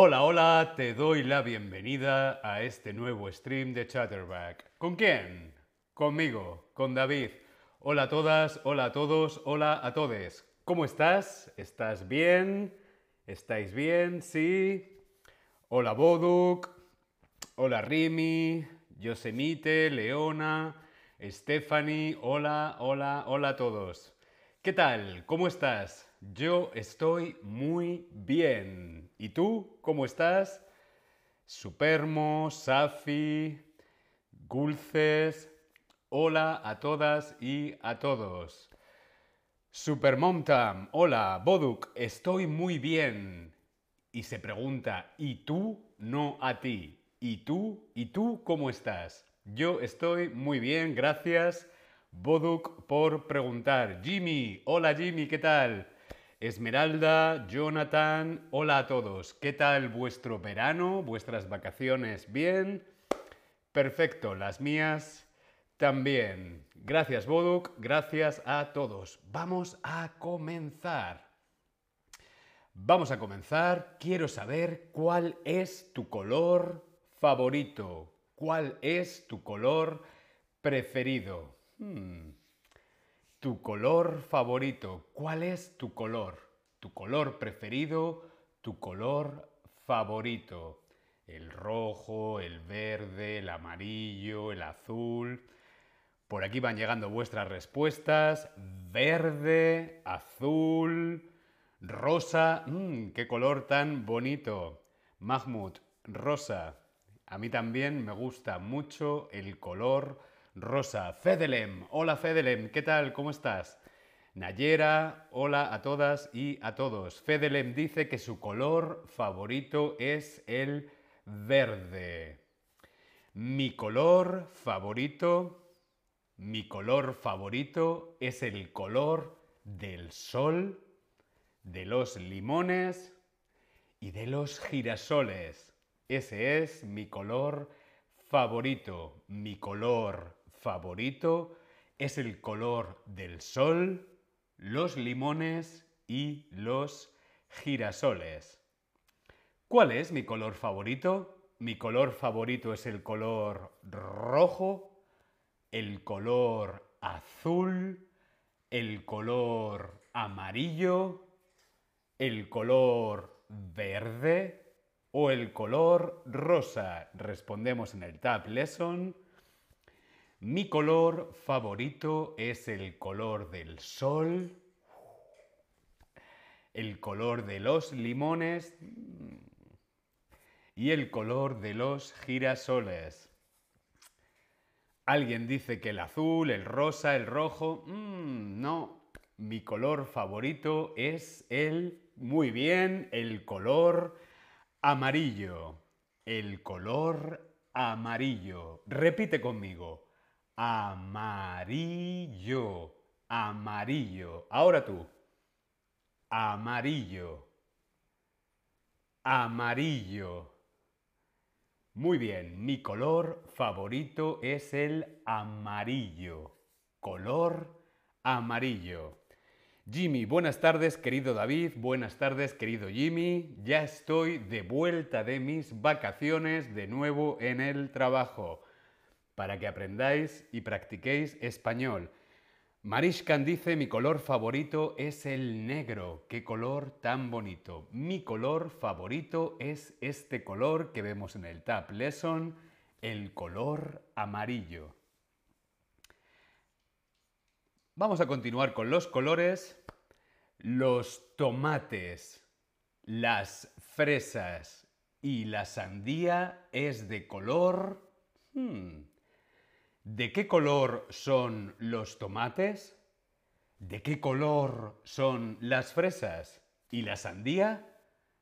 Hola, hola, te doy la bienvenida a este nuevo stream de Chatterback. ¿Con quién? Conmigo, con David. Hola a todas, hola a todos, hola a todes. ¿Cómo estás? ¿Estás bien? ¿Estáis bien? ¿Sí? Hola Boduk, hola Rimi, Yosemite, Leona, Stephanie, hola, hola, hola a todos. ¿Qué tal? ¿Cómo estás? Yo estoy muy bien. ¿Y tú? ¿Cómo estás? Supermo, Safi, Gulces. Hola a todas y a todos. Supermomtam, hola, Boduk, estoy muy bien. Y se pregunta, ¿y tú? No a ti. ¿Y tú? ¿Y tú cómo estás? Yo estoy muy bien, gracias. Boduk por preguntar. Jimmy, hola Jimmy, ¿qué tal? Esmeralda, Jonathan, hola a todos. ¿Qué tal vuestro verano? ¿Vuestras vacaciones bien? Perfecto, las mías también. Gracias Boduk, gracias a todos. Vamos a comenzar. Vamos a comenzar. Quiero saber cuál es tu color favorito. ¿Cuál es tu color preferido? Hmm. Tu color favorito. ¿Cuál es tu color? Tu color preferido, tu color favorito. El rojo, el verde, el amarillo, el azul. Por aquí van llegando vuestras respuestas. Verde, azul, rosa. Mmm, qué color tan bonito. Mahmoud, rosa. A mí también me gusta mucho el color Rosa, Fedelem, hola Fedelem, ¿qué tal? ¿Cómo estás? Nayera, hola a todas y a todos. Fedelem dice que su color favorito es el verde. Mi color favorito, mi color favorito es el color del sol, de los limones y de los girasoles. Ese es mi color favorito, mi color favorito es el color del sol, los limones y los girasoles. ¿Cuál es mi color favorito? Mi color favorito es el color rojo, el color azul, el color amarillo, el color verde o el color rosa. Respondemos en el Tab Lesson. Mi color favorito es el color del sol, el color de los limones y el color de los girasoles. Alguien dice que el azul, el rosa, el rojo. Mm, no, mi color favorito es el, muy bien, el color amarillo. El color amarillo. Repite conmigo amarillo, amarillo. Ahora tú, amarillo, amarillo. Muy bien, mi color favorito es el amarillo. Color amarillo. Jimmy, buenas tardes, querido David, buenas tardes, querido Jimmy. Ya estoy de vuelta de mis vacaciones de nuevo en el trabajo para que aprendáis y practiquéis español. Marishkan dice, mi color favorito es el negro. ¡Qué color tan bonito! Mi color favorito es este color que vemos en el Tab Lesson, el color amarillo. Vamos a continuar con los colores. Los tomates, las fresas y la sandía es de color... Hmm, ¿De qué color son los tomates? ¿De qué color son las fresas? ¿Y la sandía?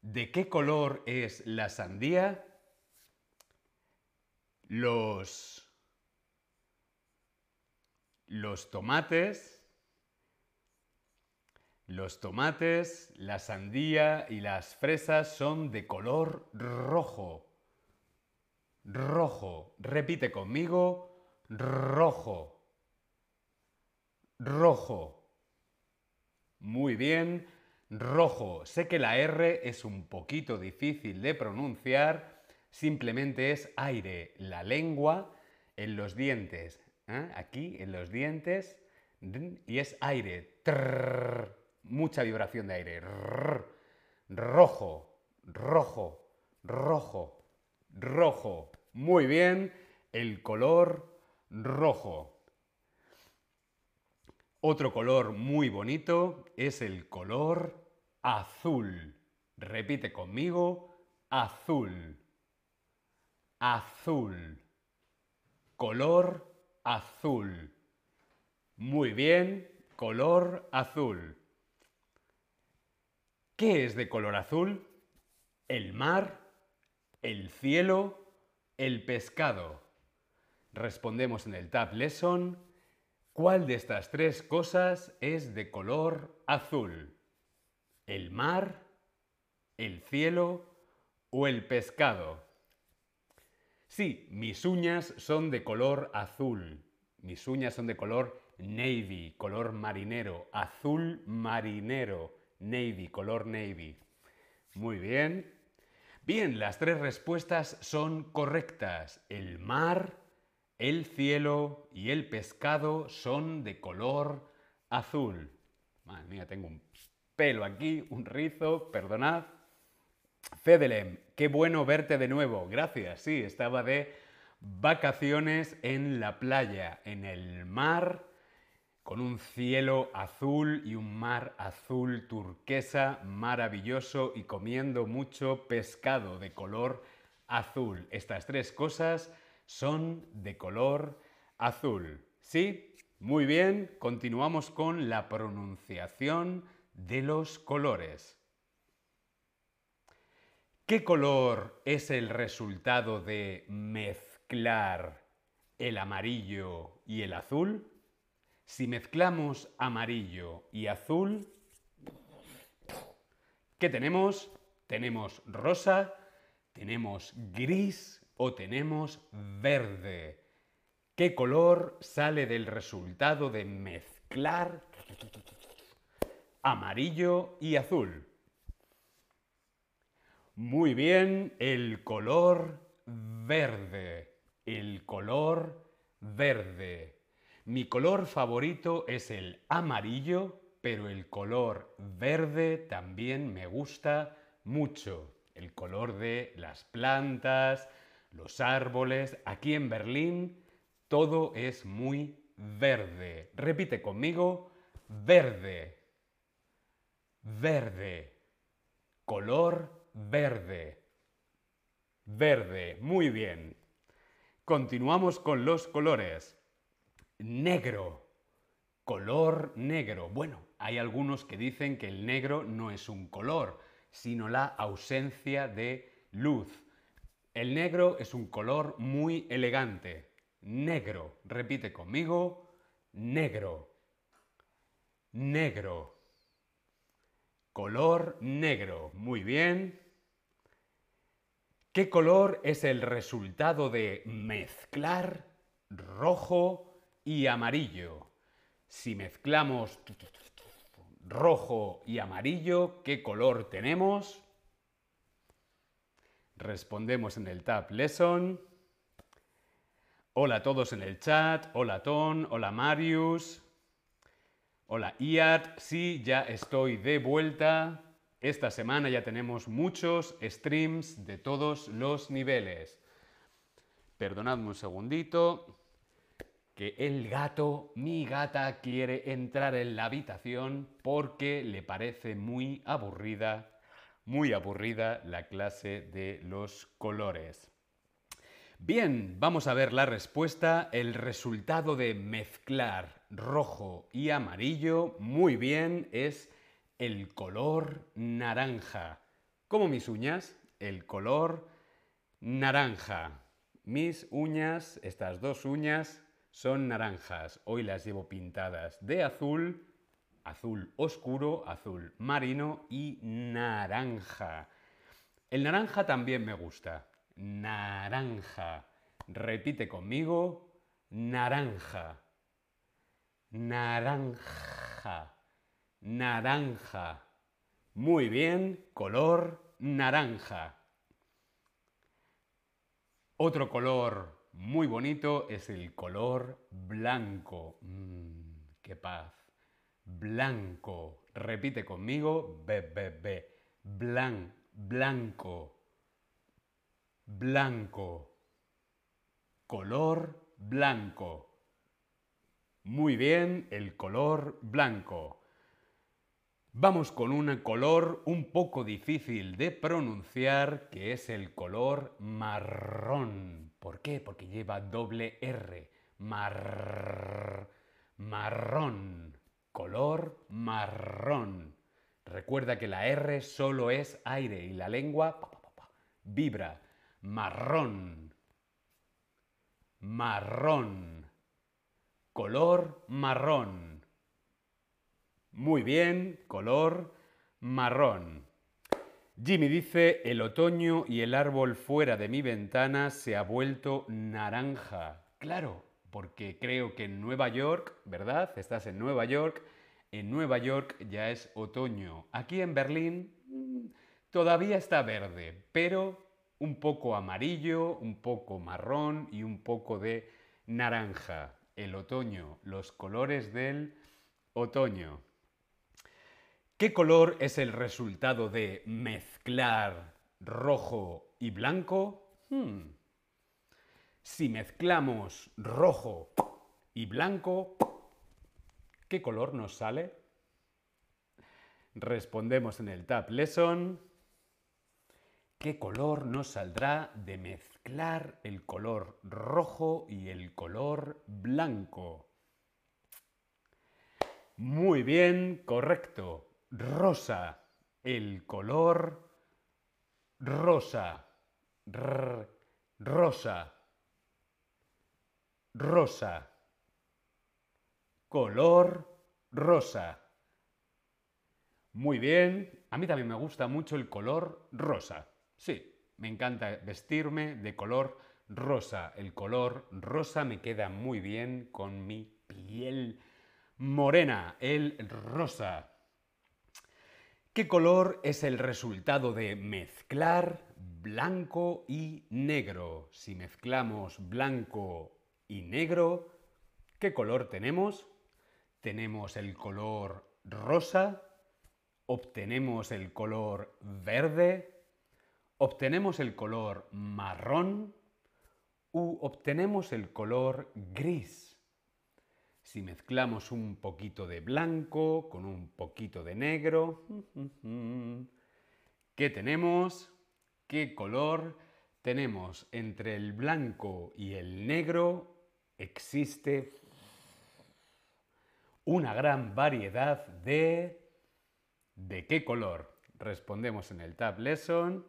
¿De qué color es la sandía? Los los tomates, los tomates, la sandía y las fresas son de color rojo. Rojo. Repite conmigo rojo. Rojo. Muy bien. rojo. Sé que la R es un poquito difícil de pronunciar, simplemente es aire, la lengua en los dientes, ¿eh? aquí en los dientes, y es aire, mucha vibración de aire, rojo, rojo, rojo, rojo. Muy bien, el color rojo. Otro color muy bonito es el color azul. Repite conmigo, azul. Azul. Color azul. Muy bien, color azul. ¿Qué es de color azul? El mar, el cielo, el pescado. Respondemos en el Tab Lesson ¿Cuál de estas tres cosas es de color azul? ¿El mar, el cielo o el pescado? Sí, mis uñas son de color azul. Mis uñas son de color navy, color marinero, azul marinero, navy, color navy. Muy bien. Bien, las tres respuestas son correctas. El mar, el cielo y el pescado son de color azul. Madre mía, tengo un pelo aquí, un rizo, perdonad. Fedelem, qué bueno verte de nuevo. Gracias, sí, estaba de vacaciones en la playa, en el mar, con un cielo azul y un mar azul turquesa maravilloso y comiendo mucho pescado de color azul. Estas tres cosas son de color azul. ¿Sí? Muy bien, continuamos con la pronunciación de los colores. ¿Qué color es el resultado de mezclar el amarillo y el azul? Si mezclamos amarillo y azul, ¿qué tenemos? Tenemos rosa, tenemos gris, o tenemos verde. ¿Qué color sale del resultado de mezclar amarillo y azul? Muy bien, el color verde. El color verde. Mi color favorito es el amarillo, pero el color verde también me gusta mucho. El color de las plantas, los árboles. Aquí en Berlín todo es muy verde. Repite conmigo, verde. Verde. Color verde. Verde. Muy bien. Continuamos con los colores. Negro. Color negro. Bueno, hay algunos que dicen que el negro no es un color, sino la ausencia de luz. El negro es un color muy elegante. Negro. Repite conmigo. Negro. Negro. Color negro. Muy bien. ¿Qué color es el resultado de mezclar rojo y amarillo? Si mezclamos rojo y amarillo, ¿qué color tenemos? Respondemos en el tab Lesson. Hola a todos en el chat. Hola Ton. Hola Marius. Hola Iat. Sí, ya estoy de vuelta. Esta semana ya tenemos muchos streams de todos los niveles. Perdonadme un segundito. Que el gato, mi gata, quiere entrar en la habitación porque le parece muy aburrida muy aburrida la clase de los colores. Bien, vamos a ver la respuesta. El resultado de mezclar rojo y amarillo, muy bien, es el color naranja. Como mis uñas, el color naranja. Mis uñas, estas dos uñas, son naranjas. Hoy las llevo pintadas de azul azul oscuro, azul marino y naranja. El naranja también me gusta. Naranja. Repite conmigo. Naranja. Naranja. Naranja. Muy bien, color naranja. Otro color muy bonito es el color blanco. Mmm, qué paz. Blanco. Repite conmigo. B, B, B. Blan, blanco. Blanco. Color blanco. Muy bien, el color blanco. Vamos con un color un poco difícil de pronunciar, que es el color marrón. ¿Por qué? Porque lleva doble R. Mar... Marrón. Color marrón. Recuerda que la R solo es aire y la lengua vibra. Marrón. Marrón. Color marrón. Muy bien, color marrón. Jimmy dice, el otoño y el árbol fuera de mi ventana se ha vuelto naranja. Claro, porque creo que en Nueva York, ¿verdad? Estás en Nueva York, en Nueva York ya es otoño. Aquí en Berlín mm, todavía está verde, pero un poco amarillo, un poco marrón y un poco de naranja. El otoño, los colores del otoño. ¿Qué color es el resultado de mezclar rojo y blanco? Hmm. Si mezclamos rojo y blanco, ¿qué color nos sale? Respondemos en el Tab Lesson. ¿Qué color nos saldrá de mezclar el color rojo y el color blanco? Muy bien, correcto rosa, el color rosa, rosa, rosa, color rosa. Muy bien, a mí también me gusta mucho el color rosa. Sí, me encanta vestirme de color rosa. El color rosa me queda muy bien con mi piel morena, el rosa. ¿Qué color es el resultado de mezclar blanco y negro? Si mezclamos blanco y negro, ¿qué color tenemos? Tenemos el color rosa, obtenemos el color verde, obtenemos el color marrón u obtenemos el color gris. Si mezclamos un poquito de blanco con un poquito de negro, ¿qué tenemos? ¿Qué color tenemos? Entre el blanco y el negro existe una gran variedad de... ¿De qué color? Respondemos en el Tab Lesson.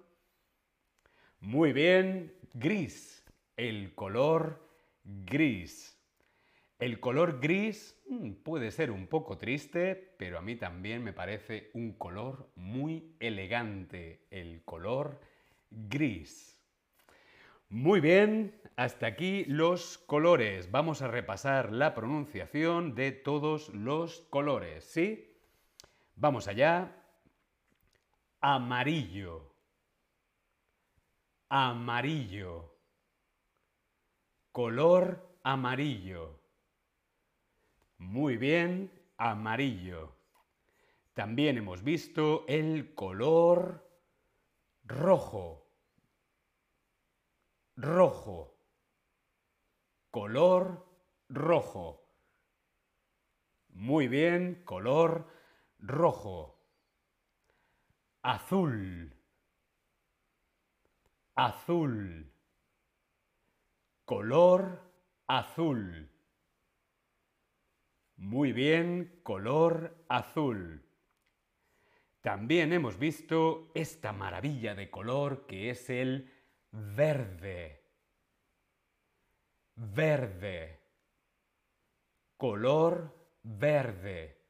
Muy bien, gris. El color gris. El color gris mm, puede ser un poco triste, pero a mí también me parece un color muy elegante, el color gris. Muy bien, hasta aquí los colores. Vamos a repasar la pronunciación de todos los colores, ¿sí? Vamos allá. Amarillo. Amarillo. Color amarillo. Muy bien, amarillo. También hemos visto el color rojo. Rojo. Color rojo. Muy bien, color rojo. Azul. Azul. Color azul. Muy bien, color azul. También hemos visto esta maravilla de color que es el verde. Verde. Color verde.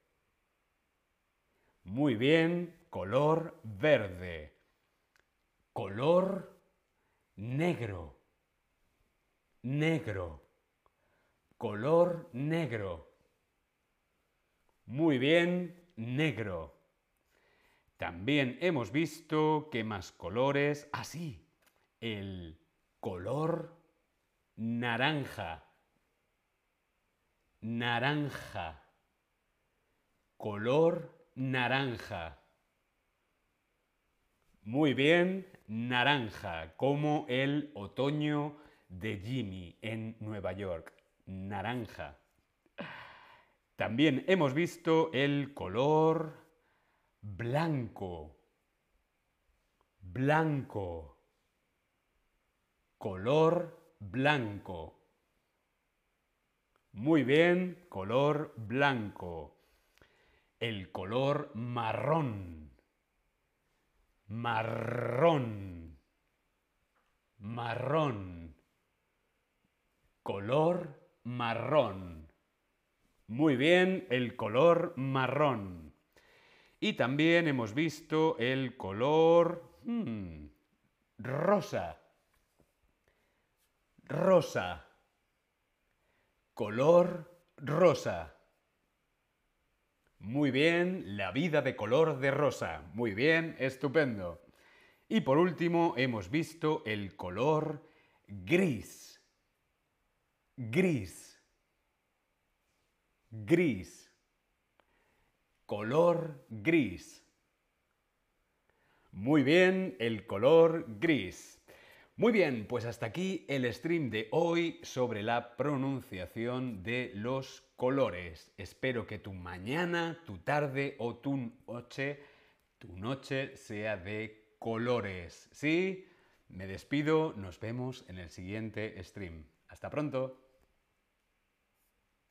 Muy bien, color verde. Color negro. Negro. Color negro. Muy bien, negro. También hemos visto qué más colores. Ah, sí, el color naranja. Naranja. Color naranja. Muy bien, naranja, como el otoño de Jimmy en Nueva York. Naranja. También hemos visto el color blanco. Blanco. Color blanco. Muy bien, color blanco. El color marrón. Marrón. Marrón. Color marrón. Muy bien, el color marrón. Y también hemos visto el color hmm, rosa. Rosa. Color rosa. Muy bien, la vida de color de rosa. Muy bien, estupendo. Y por último hemos visto el color gris. Gris. Gris. Color gris. Muy bien, el color gris. Muy bien, pues hasta aquí el stream de hoy sobre la pronunciación de los colores. Espero que tu mañana, tu tarde o tu noche, tu noche sea de colores. ¿Sí? Me despido, nos vemos en el siguiente stream. Hasta pronto.